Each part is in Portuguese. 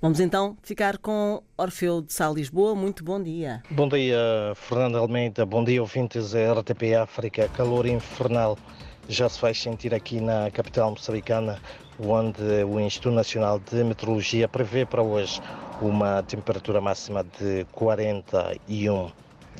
Vamos então ficar com Orfeu de Sá Lisboa. Muito bom dia. Bom dia, Fernando Almeida. Bom dia, ouvintes da RTP África. Calor infernal já se faz sentir aqui na capital moçambicana, onde o Instituto Nacional de Meteorologia prevê para hoje uma temperatura máxima de 41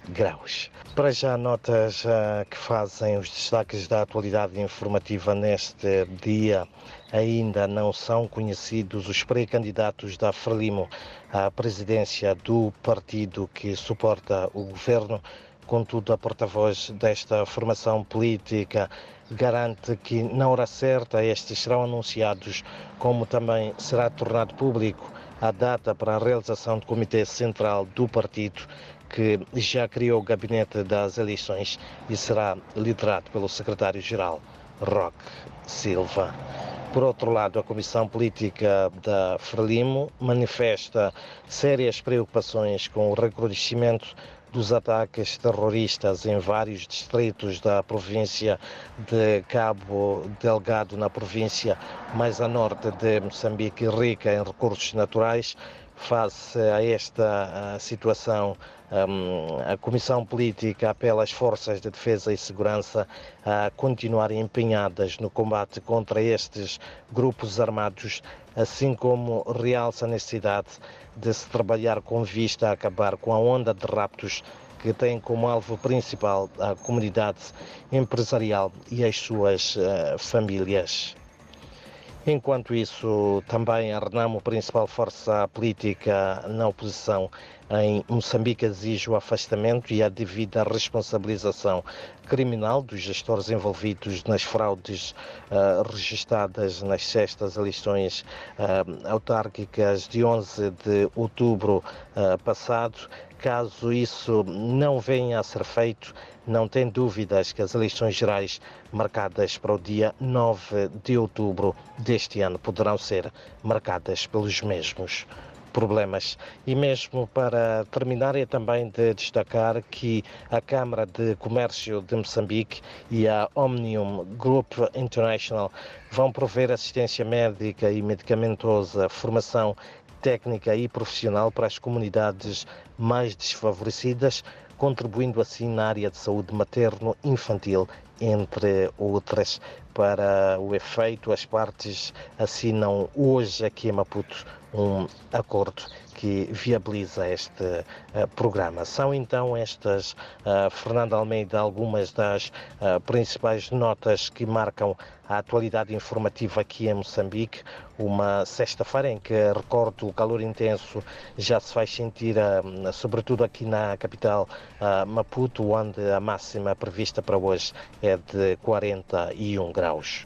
graus. Para já, notas uh, que fazem os destaques da atualidade informativa neste dia. Ainda não são conhecidos os pré-candidatos da Frelimo à presidência do partido que suporta o governo. Contudo, a porta-voz desta formação política garante que, na hora certa, estes serão anunciados, como também será tornado público a data para a realização do Comitê Central do Partido, que já criou o gabinete das eleições e será liderado pelo secretário-geral Roque Silva. Por outro lado, a Comissão Política da Frelimo manifesta sérias preocupações com o recrudescimento dos ataques terroristas em vários distritos da província de Cabo Delgado, na província mais a norte de Moçambique, rica em recursos naturais. Face a esta situação, a Comissão Política apela às forças de defesa e segurança a continuarem empenhadas no combate contra estes grupos armados, assim como realça a necessidade de se trabalhar com vista a acabar com a onda de raptos que tem como alvo principal a comunidade empresarial e as suas uh, famílias. Enquanto isso, também a Renamo, principal força política na oposição em Moçambique, exige o afastamento e a devida responsabilização criminal dos gestores envolvidos nas fraudes uh, registradas nas sextas eleições uh, autárquicas de 11 de outubro uh, passado. Caso isso não venha a ser feito, não tem dúvidas que as eleições gerais marcadas para o dia 9 de outubro deste ano poderão ser marcadas pelos mesmos problemas. E mesmo para terminar, é também de destacar que a Câmara de Comércio de Moçambique e a Omnium Group International vão prover assistência médica e medicamentosa, formação técnica e profissional para as comunidades mais desfavorecidas, contribuindo assim na área de saúde materno-infantil, entre outras. Para o efeito, as partes assinam hoje aqui em Maputo um acordo que viabiliza este uh, programa. São então estas, uh, Fernando Almeida, algumas das uh, principais notas que marcam a atualidade informativa aqui em Moçambique. Uma sexta-feira em que, recordo, o calor intenso já se faz sentir, sobretudo aqui na capital Maputo, onde a máxima prevista para hoje é de 41 graus.